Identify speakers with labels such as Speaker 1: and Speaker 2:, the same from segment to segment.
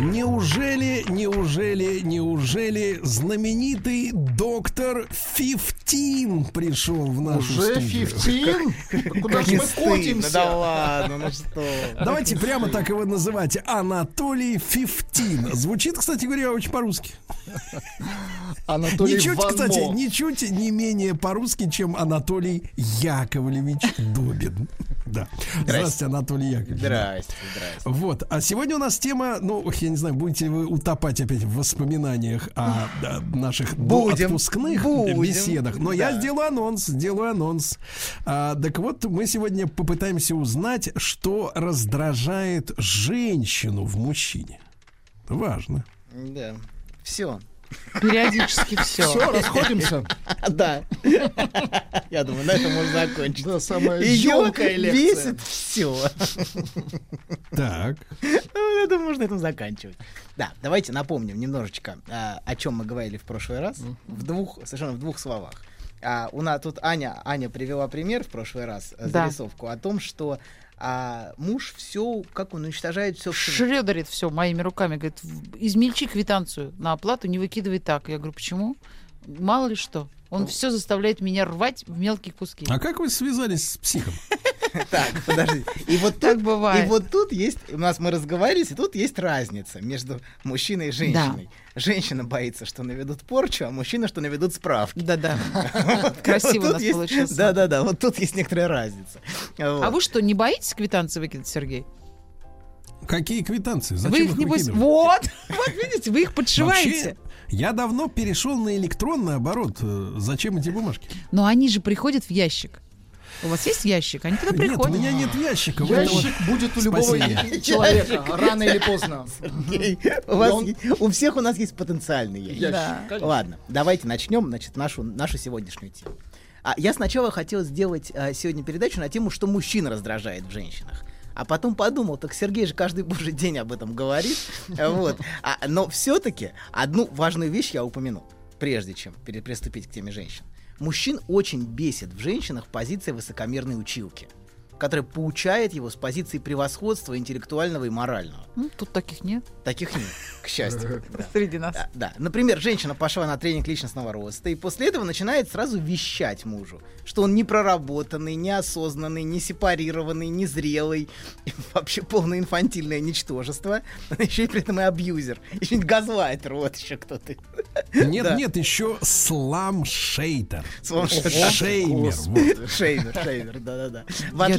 Speaker 1: Неужели, неужели, неужели знаменитый доктор Фифтин пришел в нашу
Speaker 2: Уже
Speaker 1: студию?
Speaker 2: 15? Куда же мы котимся?
Speaker 3: Да ладно, ну что?
Speaker 1: Давайте прямо так его называть. Анатолий Фифтин. Звучит, кстати говоря, очень по-русски.
Speaker 2: Анатолий
Speaker 1: Ничуть, кстати, ничуть не менее по-русски, чем Анатолий Яковлевич Добин. Да. Здравствуйте, Анатолий Яковлевич.
Speaker 3: Здрасте, здрасте.
Speaker 1: Вот. А сегодня у нас тема, ну, я не знаю, будете вы утопать опять в воспоминаниях о, о наших
Speaker 3: Будем,
Speaker 1: отпускных
Speaker 3: будем,
Speaker 1: беседах. Но я
Speaker 3: да.
Speaker 1: сделаю анонс, сделаю анонс. А, так вот, мы сегодня попытаемся узнать, что раздражает женщину в мужчине. Важно.
Speaker 3: Да. Все.
Speaker 4: Периодически все.
Speaker 2: Все, расходимся.
Speaker 3: Да. Я думаю, на этом можно закончить.
Speaker 2: Да, самая
Speaker 3: Ее
Speaker 2: ёмкая лекция.
Speaker 3: бесит все.
Speaker 1: Так.
Speaker 3: Я думаю, можно на этом заканчивать. Да, давайте напомним немножечко, а, о чем мы говорили в прошлый раз. В двух, совершенно в двух словах. А, у нас тут Аня, Аня привела пример в прошлый раз, э,
Speaker 4: Да.
Speaker 3: зарисовку о том, что а, муж все, как он уничтожает все.
Speaker 4: Шредерит все моими руками. Говорит, «В- измельчи квитанцию на оплату, не выкидывай так. Я говорю, почему? Мало ли что. Он все заставляет меня рвать в мелкие куски.
Speaker 1: А как вы связались с психом?
Speaker 3: Так, подожди. И вот
Speaker 4: Так бывает.
Speaker 3: И вот тут есть, у нас мы разговаривали, и тут есть разница между мужчиной и женщиной. Женщина боится, что наведут порчу, а мужчина, что наведут справки.
Speaker 4: Да-да. Красиво у нас получилось.
Speaker 3: Да-да-да, вот тут есть некоторая разница.
Speaker 4: А вы что, не боитесь квитанции выкидать, Сергей?
Speaker 1: Какие квитанции?
Speaker 4: вы
Speaker 1: Зачем
Speaker 4: их,
Speaker 1: их
Speaker 4: небось...
Speaker 1: выкидывать?
Speaker 4: Вот! Вот видите, вы их подшиваете.
Speaker 1: Вообще, я давно перешел на электронный оборот. Э, Зачем эти бумажки?
Speaker 4: Но они же приходят в ящик. У вас есть ящик? Они туда
Speaker 1: Нет, у
Speaker 4: приходят.
Speaker 1: меня нет ящика.
Speaker 2: Ящик будет у любого
Speaker 1: Спасибо.
Speaker 2: человека, рано или поздно.
Speaker 3: У, вас
Speaker 2: он-
Speaker 3: е- у всех у нас есть потенциальный ящик.
Speaker 2: Ящик,
Speaker 4: Да.
Speaker 2: конечно.
Speaker 3: Ладно, давайте начнем, значит, нашу, нашу сегодняшнюю тему. А я сначала хотел сделать а, сегодня передачу на тему, что мужчин раздражает в женщинах. А потом подумал, так Сергей же каждый божий день об этом говорит. Вот. А, но все-таки одну важную вещь я упомяну, прежде чем пере- приступить к теме женщин. Мужчин очень бесит в женщинах позиция высокомерной училки, которая поучает его с позиции превосходства интеллектуального и морального.
Speaker 4: Ну, тут таких нет
Speaker 3: Таких нет, к счастью.
Speaker 4: Среди нас.
Speaker 3: Да, да. Например, женщина пошла на тренинг личностного роста и после этого начинает сразу вещать мужу, что он не проработанный, неосознанный, не сепарированный, не зрелый, и вообще полное инфантильное ничтожество, еще и при этом и абьюзер, еще и газлайтер, вот еще кто-то.
Speaker 1: Нет, нет, еще слам шейтер.
Speaker 3: Слам
Speaker 1: Шеймер.
Speaker 3: Шеймер, шеймер, да-да-да.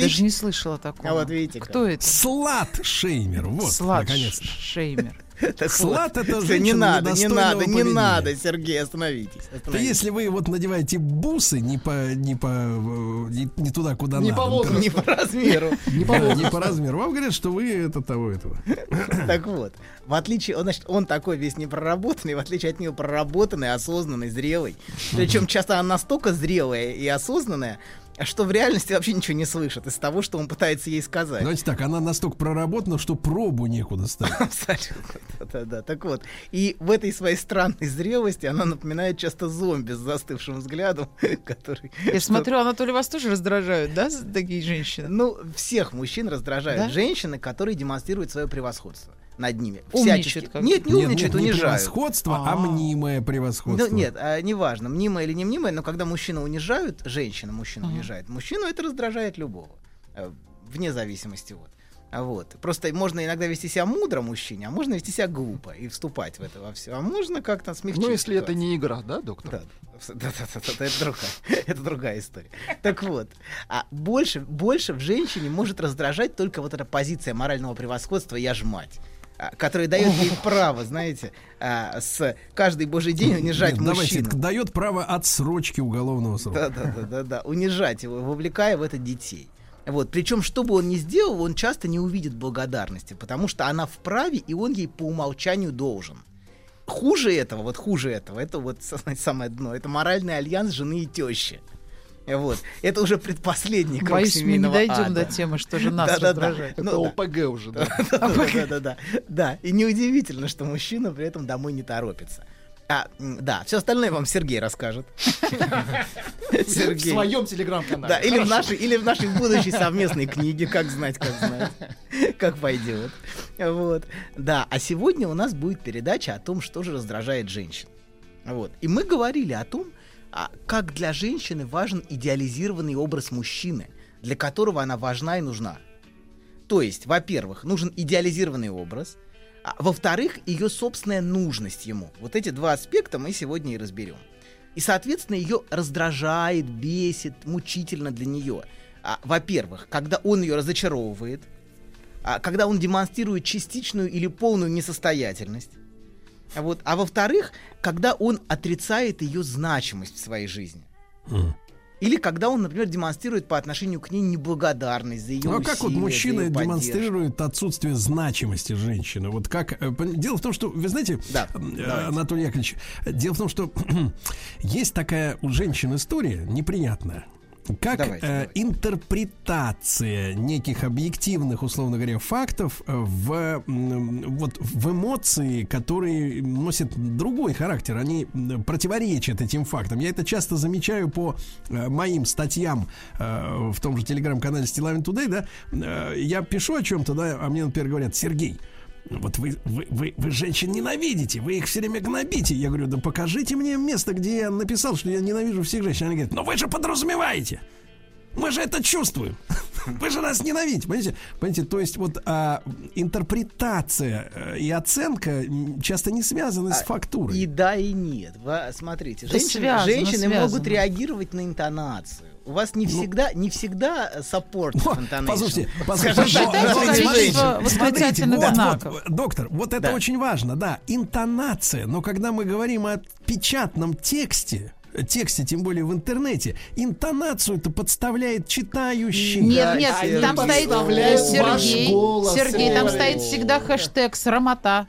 Speaker 4: Даже не слышала такого.
Speaker 3: А вот видите как.
Speaker 4: Кто это?
Speaker 1: Слат шеймер. Вот,
Speaker 4: Слад
Speaker 1: наконец-то.
Speaker 4: Шеймер.
Speaker 3: Так
Speaker 1: Слад
Speaker 3: вот.
Speaker 1: это
Speaker 3: Всё, Не
Speaker 1: женщина
Speaker 3: надо, не надо, не
Speaker 1: поведения.
Speaker 3: надо, Сергей, остановитесь.
Speaker 1: То
Speaker 3: остановитесь.
Speaker 1: если вы вот надеваете бусы не по не по не, не туда, куда
Speaker 2: Не
Speaker 1: надо,
Speaker 2: по возрасту.
Speaker 3: Не по размеру.
Speaker 2: Не по
Speaker 1: не по размеру. Вам говорят, что вы это того этого.
Speaker 3: Так вот, в отличие, он, значит, он такой весь непроработанный, в отличие от нее проработанный, осознанный, зрелый. Причем часто она настолько зрелая и осознанная, что в реальности вообще ничего не слышит из того, что он пытается ей сказать.
Speaker 1: Давайте так, она настолько проработана, что пробу некуда ставить.
Speaker 3: Абсолютно. Да-да-да. Так вот, и в этой своей странной зрелости она напоминает часто зомби с застывшим взглядом, который...
Speaker 4: Я смотрю, Анатолий, вас тоже раздражают, да, такие женщины?
Speaker 3: Ну, всех мужчин раздражают женщины, которые демонстрируют свое превосходство над ними. Всячески.
Speaker 4: как-то.
Speaker 3: Нет, не
Speaker 1: нет, не
Speaker 3: унижают.
Speaker 1: превосходство, а
Speaker 4: А.
Speaker 1: мнимое превосходство.
Speaker 3: Ну, нет, а, неважно, мнимое или не мнимое, но когда мужчина унижают, женщина мужчина
Speaker 4: Ага.
Speaker 3: унижает, мужчину это раздражает любого, э, вне зависимости вот. А Вот. Просто можно иногда вести себя мудро мужчине, а можно вести себя глупо и вступать в это во все. А можно как-то смягчить.
Speaker 2: Ну, если это
Speaker 3: ситуацию.
Speaker 2: не игра, да, доктор?
Speaker 3: Да, да, да, да, да, да, это другая, это другая история. Так вот, а больше, больше в женщине может раздражать только вот эта позиция морального превосходства «я ж мать», а, которая дает ей право, знаете, а, с каждый божий день унижать
Speaker 1: Нет, давайте,
Speaker 3: мужчину.
Speaker 1: дает право отсрочки уголовного срока.
Speaker 3: Да, да, да, да, да, унижать его, вовлекая в это детей. Вот. Причем, что бы он ни сделал, он часто не увидит благодарности, потому что она вправе, и он ей по умолчанию должен. Хуже этого, вот хуже этого, это вот знаете, самое дно, это моральный альянс жены и тещи. Вот. Это уже предпоследний круг
Speaker 4: Боюсь, мы не дойдем
Speaker 3: ада.
Speaker 4: до темы, что же нас раздражает.
Speaker 2: Это
Speaker 3: Ну да.
Speaker 2: ОПГ уже, да.
Speaker 3: Да-да-да. Да, и неудивительно, что мужчина при этом домой не торопится. А, да, все остальное вам Сергей расскажет.
Speaker 2: В
Speaker 3: Сергей.
Speaker 2: своем телеграм-канале.
Speaker 3: Да, или в, нашей, или в нашей будущей совместной книге, как знать, как знать, как пойдет. Вот. Да, а сегодня у нас будет передача о том, что же раздражает женщин. Вот. И мы говорили о том, а, как для женщины важен идеализированный образ мужчины, для которого она важна и нужна. То есть, во-первых, нужен идеализированный образ, а во-вторых, ее собственная нужность ему. Вот эти два аспекта мы сегодня и разберем. И, соответственно, ее раздражает, бесит, мучительно для нее. А, во-первых, когда он ее разочаровывает, а, когда он демонстрирует частичную или полную несостоятельность. А Вот. А во-вторых, когда он отрицает ее значимость в своей жизни. Или когда он, например, демонстрирует по отношению к ней неблагодарность за ее
Speaker 1: Ну а как вот
Speaker 3: усилия,
Speaker 1: мужчина демонстрирует отсутствие значимости женщины? Вот как... э, Дело в том, что, вы знаете,
Speaker 3: Да,
Speaker 1: э,
Speaker 3: давайте.
Speaker 1: Анатолий Яковлевич, дело в том, что есть такая у женщин история неприятная. Как
Speaker 3: Давайте,
Speaker 1: э,
Speaker 3: давайте.
Speaker 1: интерпретация неких объективных, условно говоря, фактов э, в, вот, в эмоции, которые носят другой характер, они противоречат этим фактам. Я это часто замечаю по э, моим статьям э, в том же телеграм-канале Стилавин Today, да, Э, я пишу о чем-то, да, а мне, например, говорят, Сергей, вот вы, вы, вы, вы женщин ненавидите, вы их все время гнобите. Я говорю, да покажите мне место, где я написал, что я ненавижу всех женщин. Они говорят, но вы же подразумеваете. Мы же это чувствуем. Вы же нас ненавидите. Понимаете? Понимаете, то есть вот а, интерпретация э, и оценка часто не связаны с фактурой.
Speaker 3: И да, и нет. Вы, смотрите,
Speaker 4: Да
Speaker 3: женщины,
Speaker 4: связано,
Speaker 3: женщины
Speaker 4: связано.
Speaker 3: могут реагировать на интонацию. У вас не всегда, не всегда саппорт.
Speaker 1: Послушайте, послушайте, вот, доктор, вот это
Speaker 3: Да.
Speaker 1: очень важно, да, интонация, но когда мы говорим о печатном тексте, тексте, тем более в интернете, интонацию это подставляет читающий.
Speaker 4: Нет, нет,
Speaker 3: Сергей.
Speaker 4: там стоит Сергей.
Speaker 2: голос,
Speaker 4: Сергей, там стоит всегда хэштег срамота.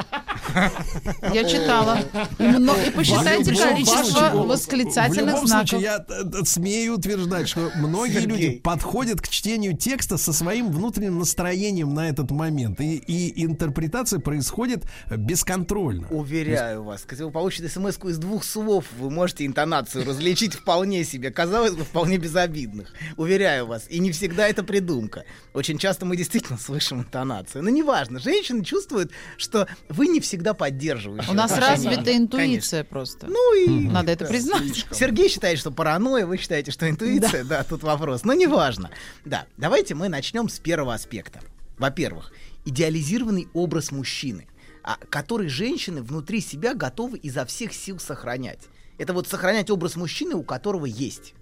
Speaker 4: Я читала. И, посчитайте количество
Speaker 1: случае- В
Speaker 4: восклицательных
Speaker 1: любом
Speaker 4: знаков.
Speaker 1: случае, я э, э, смею утверждать, что многие
Speaker 3: Сергей.
Speaker 1: люди подходят к чтению текста со своим внутренним настроением на этот момент. И, и интерпретация происходит бесконтрольно.
Speaker 3: Уверяю вас, если вы получите смс из двух слов, вы можете интонацию различить вполне себе, казалось бы, вполне безобидных. Уверяю вас. И не всегда это придумка. Очень часто мы действительно слышим интонацию. Но неважно, женщины чувствуют, что вы не всегда поддерживаете.
Speaker 4: У нас развита интуиция просто.
Speaker 3: Ну и
Speaker 4: Надо это признать.
Speaker 3: Сергей считает, что паранойя, вы считаете, что интуиция, да, тут вопрос. Но неважно. Да, давайте мы начнем с первого аспекта. Во-первых, идеализированный образ мужчины, а, который женщины внутри себя готовы изо всех сил сохранять. Это вот сохранять образ мужчины, у которого есть.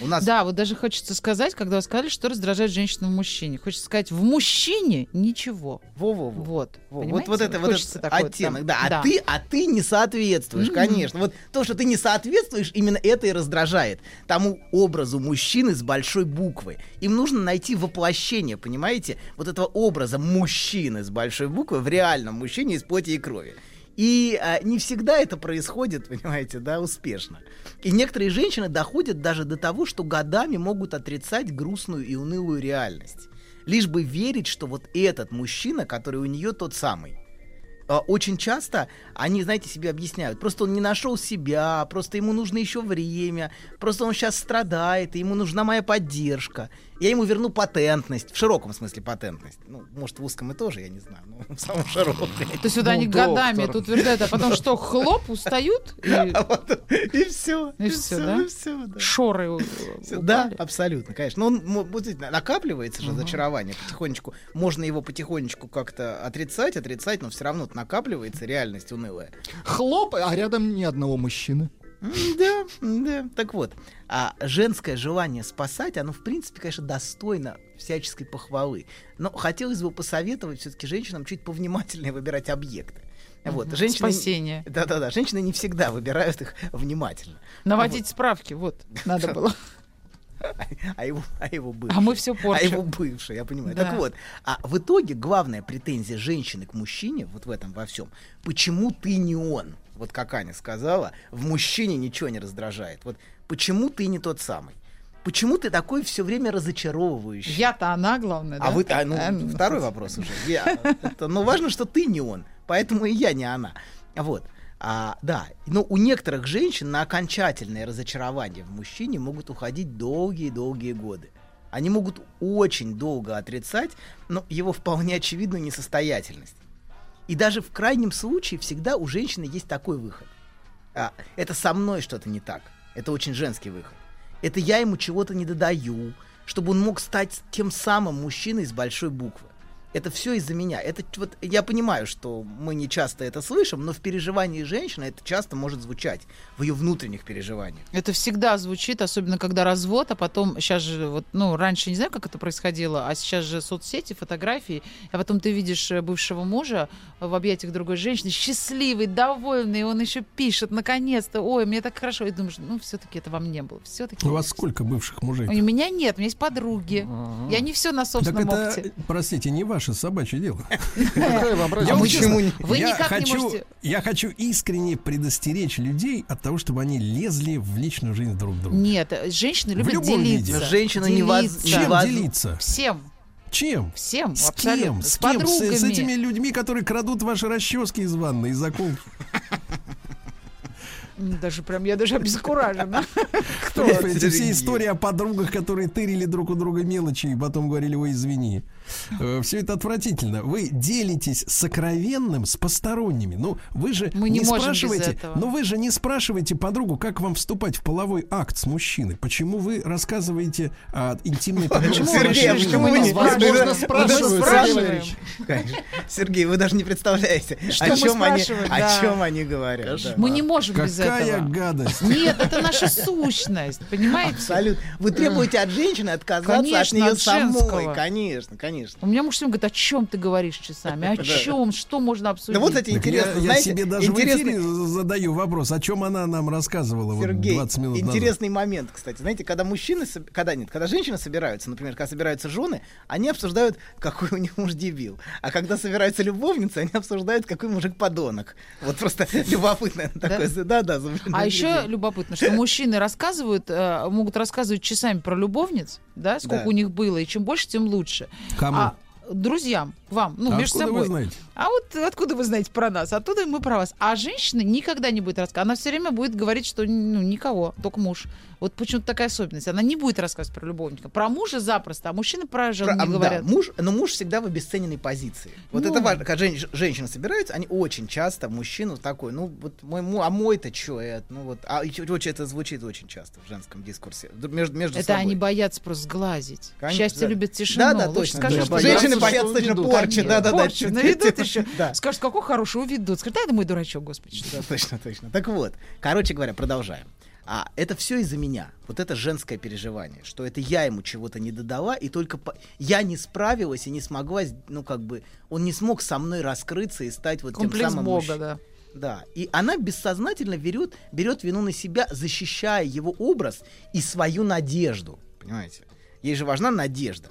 Speaker 3: У нас
Speaker 4: Да, вот даже хочется сказать, когда вы сказали, что раздражает женщину в мужчине. Хочется сказать, в мужчине ничего.
Speaker 3: Во-во-во.
Speaker 4: Вот.
Speaker 3: Во, Вот,
Speaker 4: Понимаете?
Speaker 3: вот это вот этот
Speaker 4: такой
Speaker 3: оттенок,
Speaker 4: там-
Speaker 3: да. А ты, а ты не соответствуешь, конечно. Вот то, что ты не соответствуешь, именно это и раздражает тому образу мужчины с большой буквы. Им нужно найти воплощение, понимаете, вот этого образа мужчины с большой буквы в реальном мужчине из плоти и крови. И а, не всегда это происходит, понимаете, да, успешно. И некоторые женщины доходят даже до того, что годами могут отрицать грустную и унылую реальность. Лишь бы верить, что вот этот мужчина, который у нее тот самый. А, Очень часто они, знаете, себе объясняют, просто он не нашел себя, просто ему нужно еще время, просто он сейчас страдает, и ему нужна моя поддержка. Я ему верну патентность, в широком смысле патентность. Ну, может, в узком и тоже, я не знаю, но в самом широком.
Speaker 4: То есть вот
Speaker 2: Ну,
Speaker 4: они годами
Speaker 2: доктор.
Speaker 4: это утверждают, а потом что, хлоп, устают? И
Speaker 3: А все.
Speaker 4: И
Speaker 3: все, да.
Speaker 4: шоры
Speaker 3: Да, абсолютно, конечно. Но он накапливается же разочарование потихонечку. Можно его потихонечку как-то отрицать, отрицать, но все равно накапливается реальность унылая.
Speaker 2: Хлоп, а рядом ни одного мужчины.
Speaker 3: Да, да. Так вот, а женское желание спасать, оно, в принципе, конечно, достойно всяческой похвалы. Но хотелось бы посоветовать все-таки женщинам чуть повнимательнее выбирать объекты. Вот, женщины...
Speaker 4: Спасение.
Speaker 3: Да-да-да, женщины не всегда выбирают их внимательно.
Speaker 4: Наводить справки, вот, надо было.
Speaker 3: а его, а его бывший.
Speaker 4: А мы все
Speaker 3: А
Speaker 4: порчим.
Speaker 3: его бывший, я понимаю.
Speaker 4: Да.
Speaker 3: Так вот, а в итоге главная претензия женщины к мужчине, вот в этом во всем, почему ты не он? Вот как Аня сказала, в мужчине ничего не раздражает. Вот почему ты не тот самый? Почему ты такой все время разочаровывающий?
Speaker 4: Я-то она, главное, да?
Speaker 3: А вы, а, ну,
Speaker 4: А, ну,
Speaker 3: второй вопрос уже. Я, это, но важно, что ты не он, поэтому и я не она. Вот. А, да, но у некоторых женщин на окончательное разочарование в мужчине могут уходить долгие-долгие годы. Они могут очень долго отрицать, но его вполне очевидную несостоятельность. И даже в крайнем случае всегда у женщины есть такой выход. А, это со мной что-то не так. Это очень женский выход. Это я ему чего-то не додаю, чтобы он мог стать тем самым мужчиной с большой буквы. Это все из-за меня. Это вот я понимаю, что мы не часто это слышим, но в переживании женщины это часто может звучать в ее внутренних переживаниях.
Speaker 4: Это всегда звучит, особенно когда развод, а потом сейчас же вот, ну, раньше не знаю, как это происходило, а сейчас же соцсети, фотографии, а потом ты видишь э, бывшего мужа в объятиях другой женщины, счастливый, довольный, и он еще пишет, наконец-то, ой, мне так хорошо, и думаешь, ну, все-таки это во мне было, все-таки.
Speaker 1: У вас сколько бывших мужей?
Speaker 4: У меня нет, у меня есть подруги. Я не все на
Speaker 1: Так
Speaker 4: собственном
Speaker 1: это,
Speaker 4: опыте.
Speaker 1: простите, не ваше собачье дело. Я
Speaker 3: почему
Speaker 4: Вы
Speaker 1: я
Speaker 4: никак не
Speaker 1: хочу,
Speaker 4: можете-
Speaker 1: Я хочу искренне предостеречь людей от того, чтобы они лезли в личную жизнь друг друга.
Speaker 4: Нет, женщины любят делиться.
Speaker 3: Но женщину не
Speaker 4: Делиться.
Speaker 1: Чем делиться?
Speaker 4: Всем,
Speaker 1: Чем?
Speaker 4: всем,
Speaker 1: С
Speaker 4: абсолютно.
Speaker 1: кем?
Speaker 4: С,
Speaker 1: С кем? С,
Speaker 4: подругами.
Speaker 1: с этими людьми, которые крадут ваши расчески из ванны, из заколки.
Speaker 4: Даже прям, я даже обескуражена.
Speaker 1: Кто? Эти все истории о подругах, которые тырили друг у друга мелочи и потом говорили, ой, извини. Все это отвратительно. Вы делитесь сокровенным с посторонними. Ну, вы же
Speaker 4: Мы не без
Speaker 1: спрашиваете, но вы же не спрашиваете подругу, как вам вступать в половой акт с мужчиной. Почему вы рассказываете о интимной подробности
Speaker 3: Сергей, а почему вы не спрашиваете?
Speaker 2: Сергей.
Speaker 3: Конечно. Вы даже не представляете, о чем они, о чем они говорят.
Speaker 4: Мы не можем без
Speaker 1: Какая
Speaker 4: этого.
Speaker 1: гадость.
Speaker 4: Нет, это наша сущность, понимаете?
Speaker 3: Абсолютно. Вы требуете от женщины отказаться
Speaker 4: Конечно,
Speaker 3: от нее самой.
Speaker 4: женского.
Speaker 3: Конечно, конечно.
Speaker 4: У меня муж всем говорит, о чем ты говоришь часами? О чем? Что можно обсудить?
Speaker 3: Да вот эти
Speaker 1: Так
Speaker 3: интересно,
Speaker 1: я, я
Speaker 3: знаете,
Speaker 1: себе даже в
Speaker 3: интересный,
Speaker 1: эфире задаю вопрос, о чем она нам рассказывала
Speaker 3: Сергей,
Speaker 1: вот 20 минут назад.
Speaker 3: интересный момент, кстати. Знаете, когда мужчины, когда нет, когда женщины собираются, например, когда собираются жены, они обсуждают, какой у них муж дебил. А когда собираются любовницы, они обсуждают, какой мужик подонок. Вот просто любопытно такое. Да, да.
Speaker 4: А еще любопытно, что мужчины рассказывают, э, могут рассказывать часами про любовниц, да, сколько
Speaker 3: Да.
Speaker 4: у них было, и чем больше, тем лучше.
Speaker 1: Кому?
Speaker 4: А друзьям, вам, ну,
Speaker 1: А
Speaker 4: между собой.
Speaker 1: вы знаете?
Speaker 4: А вот откуда вы знаете про нас? Оттуда мы про вас. А женщина никогда не будет рассказывать. Она все время будет говорить, что ну, никого, только муж. Вот почему-то такая особенность. Она не будет рассказывать про любовника. Про мужа запросто, а мужчины про жену
Speaker 3: Про-
Speaker 4: не
Speaker 3: да,
Speaker 4: говорят.
Speaker 3: муж, но муж всегда в обесцененной позиции. Вот
Speaker 4: Ну.
Speaker 3: это важно. Когда женщ- женщины собираются, они очень часто мужчину такой, ну вот мой, а мой-то что это, ну вот, а очень это звучит очень часто в женском дискурсе между между
Speaker 4: Это
Speaker 3: собой.
Speaker 4: они боятся просто сглазить.
Speaker 3: Конечно,
Speaker 4: Счастье
Speaker 3: да.
Speaker 4: любит тишину.
Speaker 3: Да, да,
Speaker 4: Лучше
Speaker 3: точно.
Speaker 4: скажи,
Speaker 2: Да,
Speaker 4: что
Speaker 2: боятся,
Speaker 3: Женщины боятся точно порчи, да, да, да.
Speaker 4: Наведут еще.
Speaker 3: Да.
Speaker 4: Скажут, какой хороший, уведут. Скажут, да, это мой дурачок, господи.
Speaker 3: Да, точно, точно. Так вот, короче говоря, продолжаем. А это все из-за меня. Вот это женское переживание, что это я ему чего-то не додала, и только по- я не справилась и не смогла, ну как бы, он не смог со мной раскрыться и стать вот тем
Speaker 4: Комплекс
Speaker 3: самым
Speaker 4: Бога,
Speaker 3: мужчиной.
Speaker 4: да.
Speaker 3: Да, и она бессознательно берет, берет вину на себя, защищая его образ и свою надежду. Понимаете? Ей же важна надежда.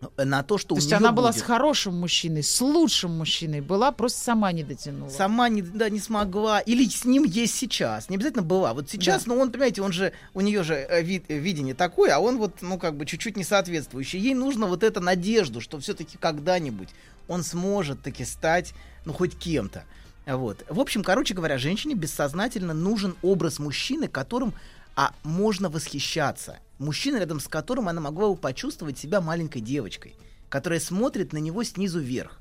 Speaker 3: Ну, На то, что
Speaker 4: То
Speaker 3: у
Speaker 4: есть она была
Speaker 3: будет.
Speaker 4: с хорошим мужчиной, с лучшим мужчиной, была, просто сама не дотянула.
Speaker 3: Сама не, да, не смогла. Или с ним есть сейчас. Не обязательно была. Вот сейчас,
Speaker 4: Да.
Speaker 3: но он, понимаете, он же, у нее же э, вид- э, видение такое, а он вот, ну, как бы чуть-чуть не соответствующий. Ей нужно вот эта надежду, что все-таки когда-нибудь он сможет таки стать, ну, хоть кем-то. Вот. В общем, короче говоря, женщине бессознательно нужен образ мужчины, которым а, можно восхищаться. Мужчина, рядом с которым она могла бы почувствовать себя маленькой девочкой, которая смотрит на него снизу вверх.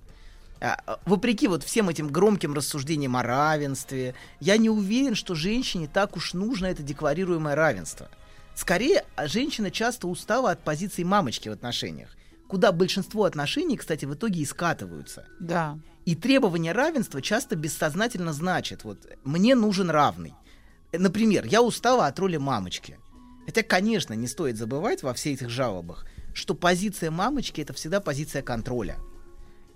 Speaker 3: А, а, Вопреки вот всем этим громким рассуждениям о равенстве, я не уверен, что женщине так уж нужно это декларируемое равенство. Скорее, а, женщина часто устала от позиции мамочки в отношениях, куда большинство отношений, кстати, в итоге и скатываются.
Speaker 4: Да.
Speaker 3: И требование равенства часто бессознательно значит, вот, мне нужен равный. Например, я устала от роли мамочки. Хотя, конечно, не стоит забывать во всех этих жалобах, что позиция мамочки это всегда позиция контроля,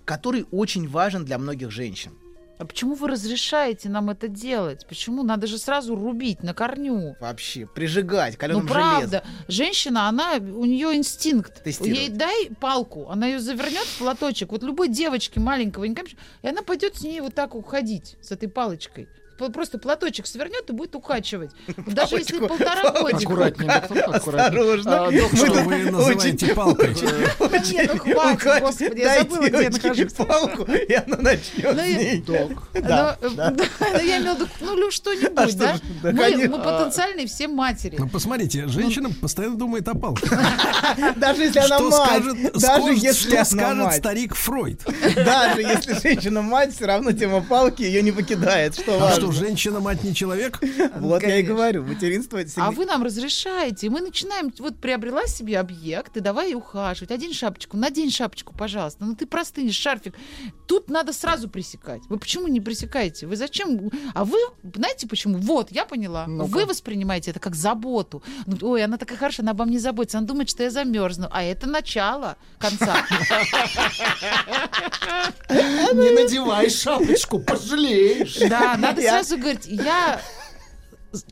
Speaker 3: который очень важен для многих женщин.
Speaker 4: А почему вы разрешаете нам это делать? Почему? Надо же сразу рубить на корню.
Speaker 3: Вообще, прижигать
Speaker 4: Ну,
Speaker 3: каленым
Speaker 4: правда, женщина, она, у нее инстинкт.
Speaker 3: Тестирует.
Speaker 4: Ей дай палку, она ее завернет в платочек. Вот любой девочке маленького, и она пойдет с ней вот так уходить, с этой палочкой. Просто платочек свернет и будет укачивать. Даже если полтора годика.
Speaker 2: Аккуратнее, доктор, аккуратнее.
Speaker 3: Осторожно.
Speaker 2: А, доктор,
Speaker 1: Что вы называете палкой?
Speaker 4: Нет, ну хватит, господи, я забыла, где я нахожусь.
Speaker 3: палку, и она начнет
Speaker 4: Ну и-.
Speaker 2: Док.
Speaker 3: Да,
Speaker 4: Ну,
Speaker 3: да.
Speaker 4: да, ну, я имела в виду, ну, что-нибудь,
Speaker 3: А что
Speaker 4: да? Мы,
Speaker 3: конечно.
Speaker 4: мы потенциальные все матери.
Speaker 1: Ну, посмотрите, женщина постоянно думает о палке.
Speaker 3: Даже если она
Speaker 1: Что
Speaker 3: мать,
Speaker 1: скажет,
Speaker 3: даже
Speaker 1: скажет-
Speaker 3: если
Speaker 1: что
Speaker 3: она
Speaker 1: скажет
Speaker 3: мать,
Speaker 1: старик Фройд?
Speaker 3: даже если женщина мать, все равно тема палки ее не покидает, что
Speaker 1: А что,
Speaker 3: важно.
Speaker 1: женщина-мать не человек?
Speaker 3: Вот я и говорю, материнство
Speaker 4: А вы нам разрешаете. Мы начинаем, вот приобрела себе объект, и давай ухаживать. Одень шапочку, надень шапочку, пожалуйста. Ну ты простынешь, шарфик. Тут надо сразу пресекать. Вы почему не пресекаете? Вы зачем? А вы, знаете почему? Вот, я поняла. Вы воспринимаете это как заботу. Ну, Ой, она такая хорошая, она обо мне заботится. Она думает, что я замерзну. А это начало конца.
Speaker 2: Не надевай шапочку, пожалеешь.
Speaker 4: Да, надо сразу говорить, я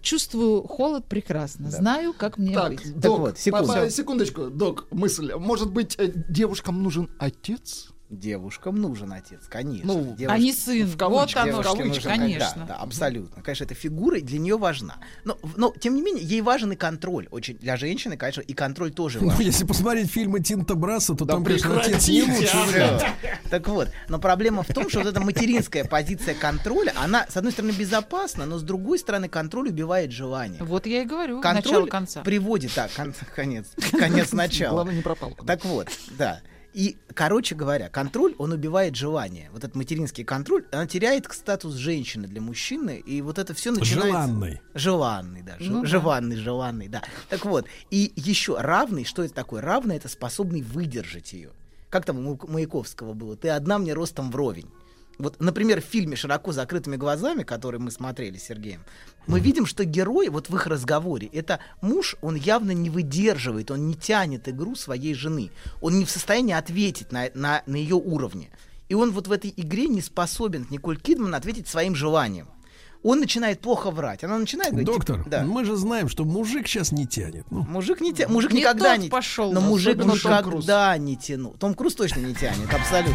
Speaker 4: чувствую холод прекрасно, знаю, как мне
Speaker 2: Так,
Speaker 4: быть.
Speaker 2: док,
Speaker 3: вот, секунду.
Speaker 2: папа, секундочку, док, мысль. Может быть, э, девушкам нужен отец?
Speaker 3: Девушкам нужен отец, конечно.
Speaker 2: Ну,
Speaker 3: Девушке-
Speaker 4: А не сын.
Speaker 2: в кавычках,
Speaker 4: вот оно,
Speaker 2: в кавычках,
Speaker 4: конечно.
Speaker 3: Да, да, абсолютно. Конечно, эта фигура для нее важна. Но, но, тем не менее, ей важен и контроль. Очень для женщины, конечно, и контроль тоже
Speaker 1: Ну,
Speaker 3: важен.
Speaker 1: если посмотреть фильмы Тинта Браса, то
Speaker 2: Да
Speaker 1: там, конечно, отец не лучше.
Speaker 3: Так вот, но проблема в том, что вот эта материнская позиция контроля, она, с одной стороны, безопасна, но с другой стороны, контроль убивает желание.
Speaker 4: Вот я и говорю,
Speaker 3: Контроль
Speaker 4: начало конца.
Speaker 3: приводит, так, кон- конец, конец начала.
Speaker 2: Главное, не пропал.
Speaker 3: Так вот, да. И, короче говоря, контроль, он убивает желание. Вот этот материнский контроль, она теряет статус женщины для мужчины, и вот это все начинается...
Speaker 1: Желанный.
Speaker 3: Желанный, да. жел-
Speaker 4: Ну да.
Speaker 3: Желанный, желанный, да. Так вот, и еще равный, что это такое? Равный это способный выдержать ее. Как там у Маяк- Маяковского было? Ты одна мне ростом вровень. Вот, например, в фильме «Широко закрытыми глазами», который мы смотрели с Сергеем, мы видим, что герой вот в их разговоре, это муж, он явно не выдерживает, он не тянет игру своей жены. Он не в состоянии ответить на, на, на ее уровне. И он вот в этой игре не способен, Николь Кидман, ответить своим желанием. Он начинает плохо врать. Она начинает говорить...
Speaker 1: Доктор,
Speaker 3: типа, да.
Speaker 1: мы же знаем, что мужик сейчас не тянет. Ну,
Speaker 3: Мужик не тянет. Мужик
Speaker 4: Не
Speaker 3: никогда
Speaker 4: тот
Speaker 3: не
Speaker 4: пошел,
Speaker 3: Но мужик
Speaker 2: Том
Speaker 3: никогда не тянул. Том Круз точно не тянет, абсолютно.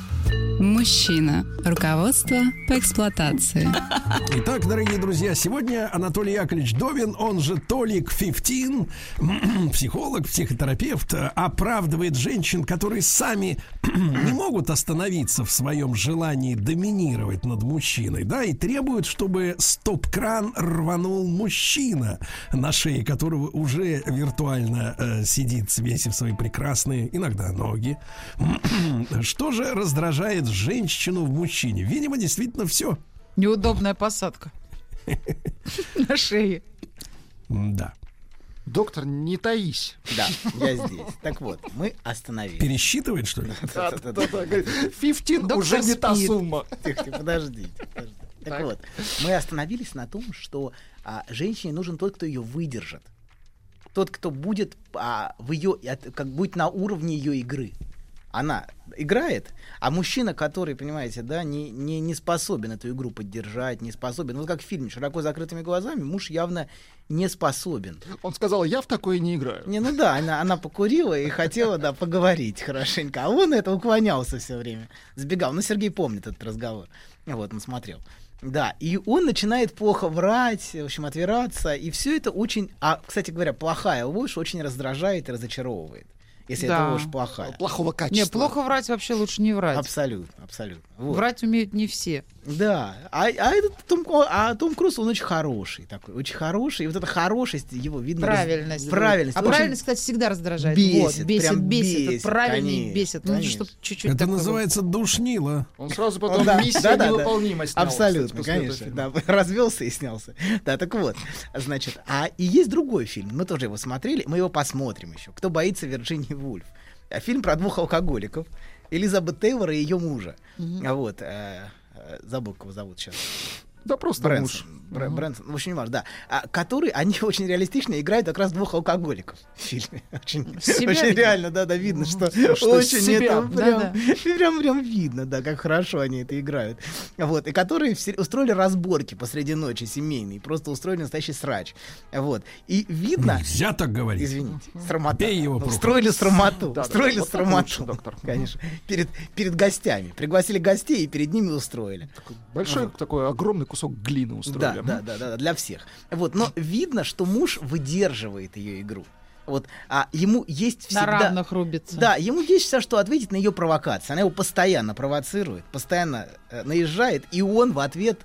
Speaker 5: Мужчина. Руководство по эксплуатации.
Speaker 1: Итак, дорогие друзья, сегодня Анатолий Яковлевич Довин, он же Толик 15, психолог, психотерапевт, оправдывает женщин, которые сами не могут остановиться в своем желании доминировать над мужчиной, да, и требуют, чтобы стоп-кран рванул мужчина, на шее которого уже виртуально э, сидит, свесив свои прекрасные, иногда ноги. Что же раздражает женщину в мужчине? Видимо, действительно все.
Speaker 4: Неудобная посадка. На шее.
Speaker 1: Да.
Speaker 2: Доктор, не таись.
Speaker 3: Да, я здесь. Так вот, мы остановились.
Speaker 1: Пересчитывает, что ли?
Speaker 3: Да-да-да.
Speaker 2: 15
Speaker 4: Доктор
Speaker 2: уже не та сумма.
Speaker 3: Тихо, подождите, подождите. Так вот, мы остановились на том, что а, женщине нужен тот, кто ее выдержит. Тот, кто будет а, в ее, как будет на уровне ее игры. Она играет, а мужчина, который, понимаете, да, не, не, не способен эту игру поддержать, не способен. Ну, как в фильме «Широко закрытыми глазами», муж явно не способен.
Speaker 2: Он сказал, я в такое не играю.
Speaker 3: Не, ну да, она, она покурила и хотела, да, поговорить хорошенько. А он это уклонялся все время. Сбегал. Ну, Сергей помнит этот разговор. Вот, он смотрел. Да, и он начинает плохо врать, в общем, отвираться, и все это очень... А, кстати говоря, плохая ложь очень раздражает и разочаровывает, если
Speaker 4: Да.
Speaker 3: эта ложь плохая.
Speaker 2: Плохого качества.
Speaker 4: Не, плохо врать вообще лучше не врать.
Speaker 3: Абсолютно, абсолютно. Вот.
Speaker 4: Врать умеют не все.
Speaker 3: Да, а, а этот Том, а Том Круз, он очень хороший такой, очень хороший, и вот эта хорошесть его видно... раз-
Speaker 4: Правильность.
Speaker 3: Правильность.
Speaker 4: А правильность, кстати, всегда раздражает.
Speaker 3: бесит,
Speaker 4: вот, бесит,
Speaker 3: прям
Speaker 4: бесит.
Speaker 3: бесит,
Speaker 4: Это правильный
Speaker 3: конечно,
Speaker 4: бесит. Ну,
Speaker 3: конечно.
Speaker 4: чтобы чуть-чуть
Speaker 1: Это
Speaker 4: такого-
Speaker 1: называется душнило.
Speaker 2: Он сразу потом
Speaker 3: Да,
Speaker 2: миссия
Speaker 3: да,
Speaker 2: невыполнима
Speaker 3: Абсолютно,
Speaker 2: кстати,
Speaker 3: конечно. Да, развелся и снялся. Да, так вот, значит, а и есть другой фильм. Мы тоже его смотрели, мы его посмотрим еще. Кто боится Вирджинии Вульф? А Фильм про двух алкоголиков, Элизабет Тейлор и ее мужа. А Вот. э, э, Забыл, кого зовут сейчас.
Speaker 2: Да просто
Speaker 3: Брэнсон.
Speaker 2: муж.
Speaker 3: Бр- Брэнсон, в общем, не важно, да. А, которые, они очень реалистично играют как раз двух алкоголиков в фильме. Очень,
Speaker 4: Себя
Speaker 3: очень
Speaker 4: видно.
Speaker 3: реально, да, да, видно, что,
Speaker 2: Что
Speaker 3: очень
Speaker 2: себя,
Speaker 3: это
Speaker 4: да,
Speaker 3: прям, прям, прям видно, да, как хорошо они это играют. Вот, и которые все- устроили разборки посреди ночи семейные, просто устроили настоящий срач. Вот, и видно...
Speaker 1: Нельзя так говорить.
Speaker 3: Извините, срамота.
Speaker 1: Бей его
Speaker 3: Ну. Устроили срамоту.
Speaker 2: Да, да,
Speaker 3: устроили
Speaker 2: вот так
Speaker 3: срамоту.
Speaker 2: лучше, доктор.
Speaker 3: Конечно. Перед, перед гостями. Пригласили гостей и перед ними устроили.
Speaker 2: Большой такой огромный кусок глины устроили.
Speaker 3: Да, да, да, да, да, для всех. Вот, но видно, что муж выдерживает ее игру. Вот, а ему есть всегда...
Speaker 4: На равных рубится.
Speaker 3: Да, ему есть все, что ответить на ее провокации. Она его постоянно провоцирует, постоянно э, наезжает, и он в ответ,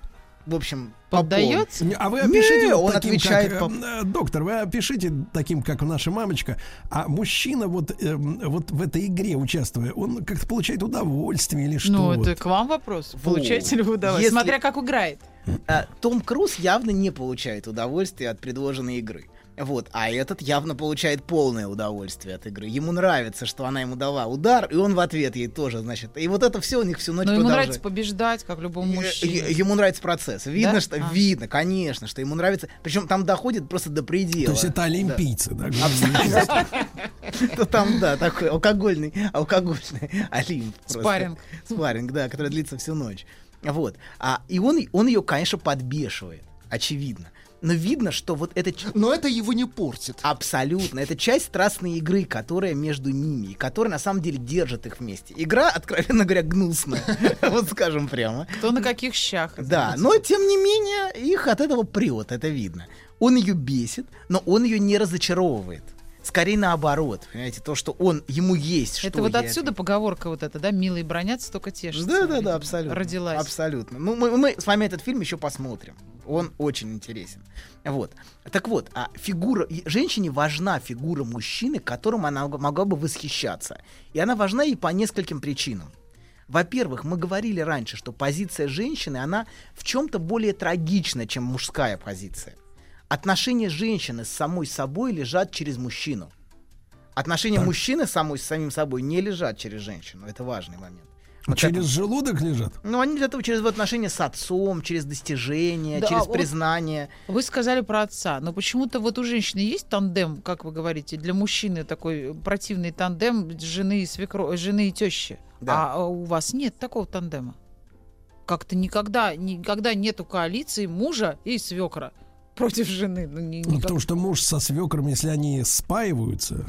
Speaker 3: в общем.
Speaker 4: Поддается?
Speaker 1: Не, А вы
Speaker 3: Не,
Speaker 1: опишите вот
Speaker 3: он
Speaker 1: таким,
Speaker 3: отвечает
Speaker 1: как,
Speaker 3: по-
Speaker 1: э, доктор, вы опишите таким, как наша мамочка, а мужчина вот, эм, вот в этой игре участвуя, он как-то получает удовольствие или что?
Speaker 4: Ну,
Speaker 1: вот?
Speaker 4: это к вам вопрос.
Speaker 3: Вот.
Speaker 4: Получаете ли вы удовольствие?
Speaker 3: Если-
Speaker 4: Смотря как играет.
Speaker 3: А, Том Круз явно не получает удовольствия от предложенной игры. Вот, а этот явно получает полное удовольствие от игры. Ему нравится, что она ему дала удар, и он в ответ ей тоже, значит. И вот это все у них всю ночь
Speaker 4: Но ему нравится побеждать, как любому мужчине.
Speaker 3: Ему нравится процесс. Видно,
Speaker 4: Да?
Speaker 3: что
Speaker 4: А.
Speaker 3: видно, конечно, что ему нравится. Причем там доходит просто до предела.
Speaker 1: То есть это олимпийцы, да?
Speaker 3: То там, да, такой алкогольный, алкогольный олимп. просто.
Speaker 4: Спарринг.
Speaker 3: Спарринг, да, который длится всю ночь. Вот. А, и он, он ее, конечно, подбешивает, очевидно. Но видно, что вот это
Speaker 2: Но это его не портит.
Speaker 3: абсолютно, это часть страстной игры, которая между ними, и которая на самом деле держит их вместе. Игра, откровенно говоря, гнусная, вот скажем прямо.
Speaker 4: Кто на каких щах.
Speaker 3: Да, но тем не менее их от этого прет, это видно. Он ее бесит, но он ее не разочаровывает. Скорее наоборот, понимаете, то, что он ему есть что
Speaker 4: Это вот отсюда поговорка вот эта, да, милые бронятся, только тешатся.
Speaker 3: Да, да,
Speaker 4: видимо,
Speaker 3: да, абсолютно.
Speaker 4: Родилась.
Speaker 3: Абсолютно. Ну, мы, мы с вами этот фильм еще посмотрим. Он очень интересен. Вот. Так вот, а фигура женщине важна фигура мужчины, которым она могла бы восхищаться. И она важна ей по нескольким причинам. Во-первых, мы говорили раньше, что позиция женщины, она в чем-то более трагична, чем мужская позиция. Отношения женщины с самой собой лежат через мужчину. Отношения мужчины с самой, с самим собой не лежат через женщину. Это важный момент. Мы к
Speaker 1: Через
Speaker 3: этому-
Speaker 1: желудок лежат?
Speaker 3: ну, они для этого через отношения с отцом, через достижения,
Speaker 4: Да,
Speaker 3: через
Speaker 4: а вот-
Speaker 3: признание.
Speaker 4: Вы сказали про отца, но почему-то вот у женщины есть тандем, как вы говорите, для мужчины такой противный тандем жены и свекро... жены и тещи.
Speaker 3: Да.
Speaker 4: А у вас нет такого тандема? Как-то никогда, никогда нету коалиции мужа и свекра против жены. Ну, ни-
Speaker 1: Ну,
Speaker 4: никак-
Speaker 1: потому что муж со свекром, если они спаиваются,